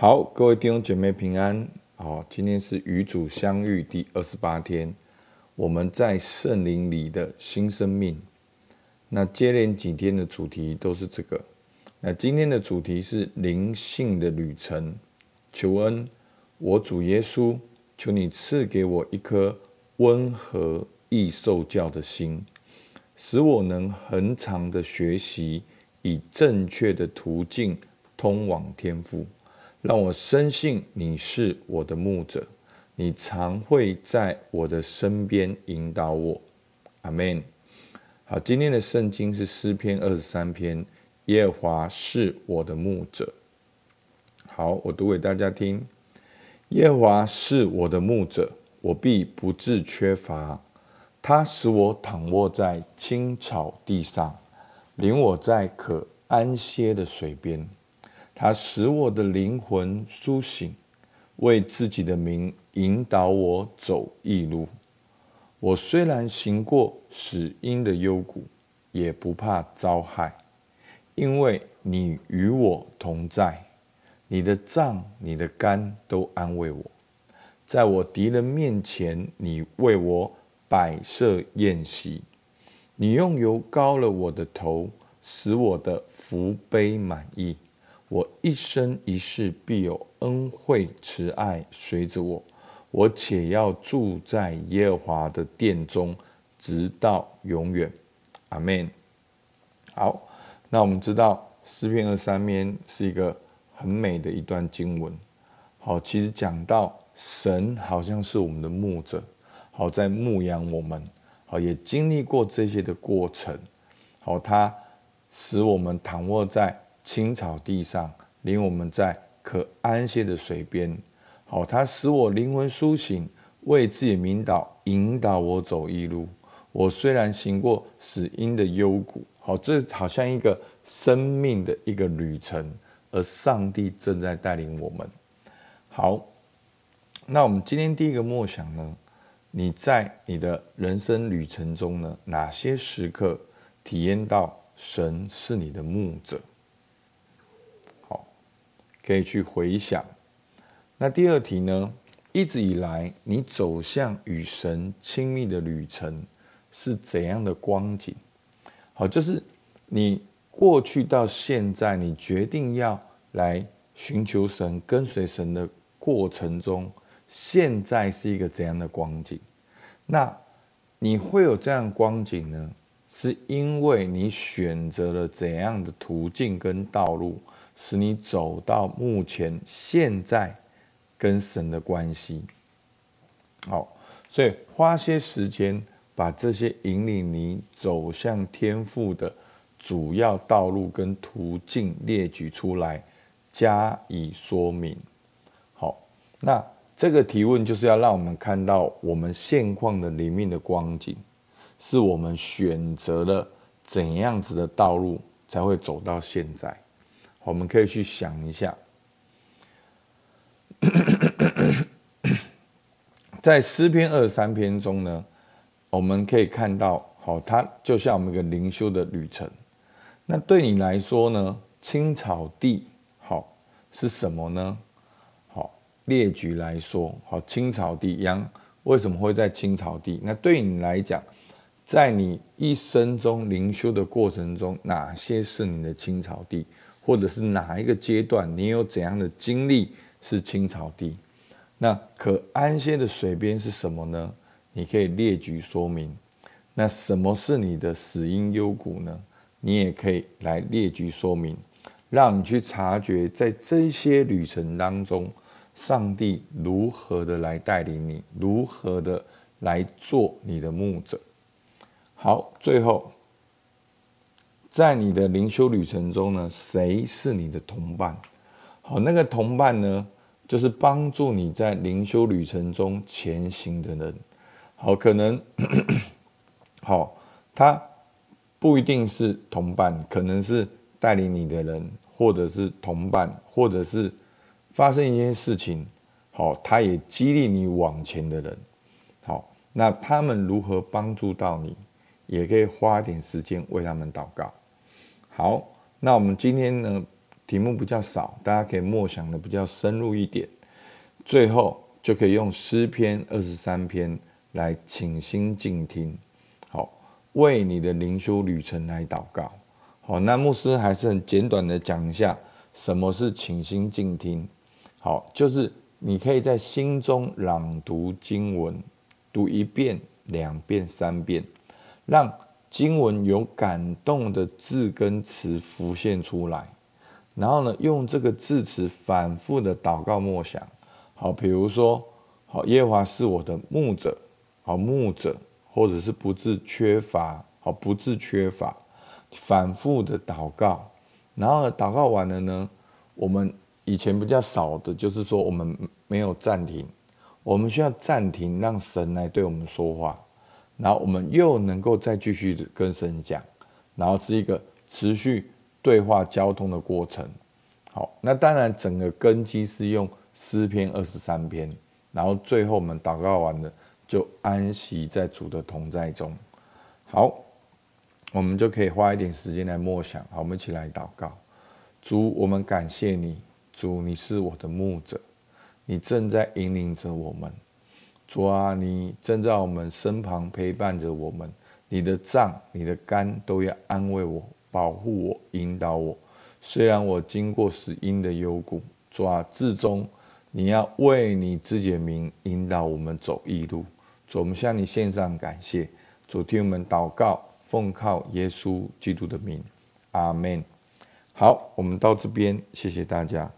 好，各位弟兄姐妹平安。好，今天是与主相遇第二十八天，我们在圣灵里的新生命。那接连几天的主题都是这个。那今天的主题是灵性的旅程。求恩，我主耶稣，求你赐给我一颗温和易受教的心，使我能恒常的学习，以正确的途径通往天赋。让我深信你是我的牧者，你常会在我的身边引导我。阿门。好，今天的圣经是诗篇二十三篇，耶和华是我的牧者。好，我读给大家听。耶和华是我的牧者，我必不致缺乏。他使我躺卧在青草地上，领我在可安歇的水边。他使我的灵魂苏醒，为自己的名引导我走义路。我虽然行过死荫的幽谷，也不怕遭害，因为你与我同在。你的杖、你的竿都安慰我。在我敌人面前，你为我摆设筵席。你用油膏了我的头，使我的福杯满溢。我一生一世必有恩惠慈爱随着我，我且要住在耶和华的殿中，直到永远。阿门。好，那我们知道诗篇二三篇是一个很美的一段经文。好，其实讲到神好像是我们的牧者，好在牧养我们，好也经历过这些的过程。好，他使我们躺卧在。青草地上，领我们在可安歇的水边。好，他使我灵魂苏醒，为自己名导引导我走义路。我虽然行过死荫的幽谷，好，这好像一个生命的一个旅程，而上帝正在带领我们。好，那我们今天第一个默想呢？你在你的人生旅程中呢，哪些时刻体验到神是你的牧者？可以去回想。那第二题呢？一直以来，你走向与神亲密的旅程是怎样的光景？好，就是你过去到现在，你决定要来寻求神、跟随神的过程中，现在是一个怎样的光景？那你会有这样的光景呢？是因为你选择了怎样的途径跟道路？使你走到目前现在跟神的关系，好，所以花些时间把这些引领你走向天赋的主要道路跟途径列举出来，加以说明。好，那这个提问就是要让我们看到我们现况的里面的光景，是我们选择了怎样子的道路才会走到现在。我们可以去想一下，在诗篇二三篇中呢，我们可以看到，好，它就像我们一个灵修的旅程。那对你来说呢，青草地好是什么呢？好，列举来说，好，青草地羊，为什么会在青草地？那对你来讲，在你一生中灵修的过程中，哪些是你的青草地？或者是哪一个阶段，你有怎样的经历是青草地？那可安歇的水边是什么呢？你可以列举说明。那什么是你的死荫幽谷呢？你也可以来列举说明，让你去察觉在这些旅程当中，上帝如何的来带领你，如何的来做你的牧者。好，最后。在你的灵修旅程中呢，谁是你的同伴？好，那个同伴呢，就是帮助你在灵修旅程中前行的人。好，可能，好，他不一定是同伴，可能是带领你的人，或者是同伴，或者是发生一件事情，好，他也激励你往前的人。好，那他们如何帮助到你？也可以花点时间为他们祷告。好，那我们今天呢，题目比较少，大家可以默想的比较深入一点。最后就可以用诗篇二十三篇来倾心静听，好，为你的灵修旅程来祷告。好，那牧师还是很简短的讲一下，什么是倾心静听。好，就是你可以在心中朗读经文，读一遍、两遍、三遍，让经文有感动的字跟词浮现出来，然后呢，用这个字词反复的祷告默想。好，比如说，好，耶和华是我的牧者，好，牧者，或者是不自缺乏，好，不自缺乏，反复的祷告，然后祷告完了呢，我们以前比较少的就是说，我们没有暂停，我们需要暂停，让神来对我们说话，然后我们又能够再继续跟神讲，然后是一个持续对话交通的过程。好，那当然整个根基是用。诗篇二十三篇，然后最后我们祷告完了，就安息在主的同在中。好，我们就可以花一点时间来默想。好，我们一起来祷告。主，我们感谢你，主，你是我的牧者，你正在引领着我们。主啊，你正在我们身旁陪伴着我们，你的杖、你的竿都要安慰我、保护我、引导我。虽然我经过死荫的幽谷，主啊，至终。你要为你自己的名引导我们走义路，主，我们向你献上感谢，主，听我们祷告，奉靠耶稣基督的名，阿门。好，我们到这边，谢谢大家。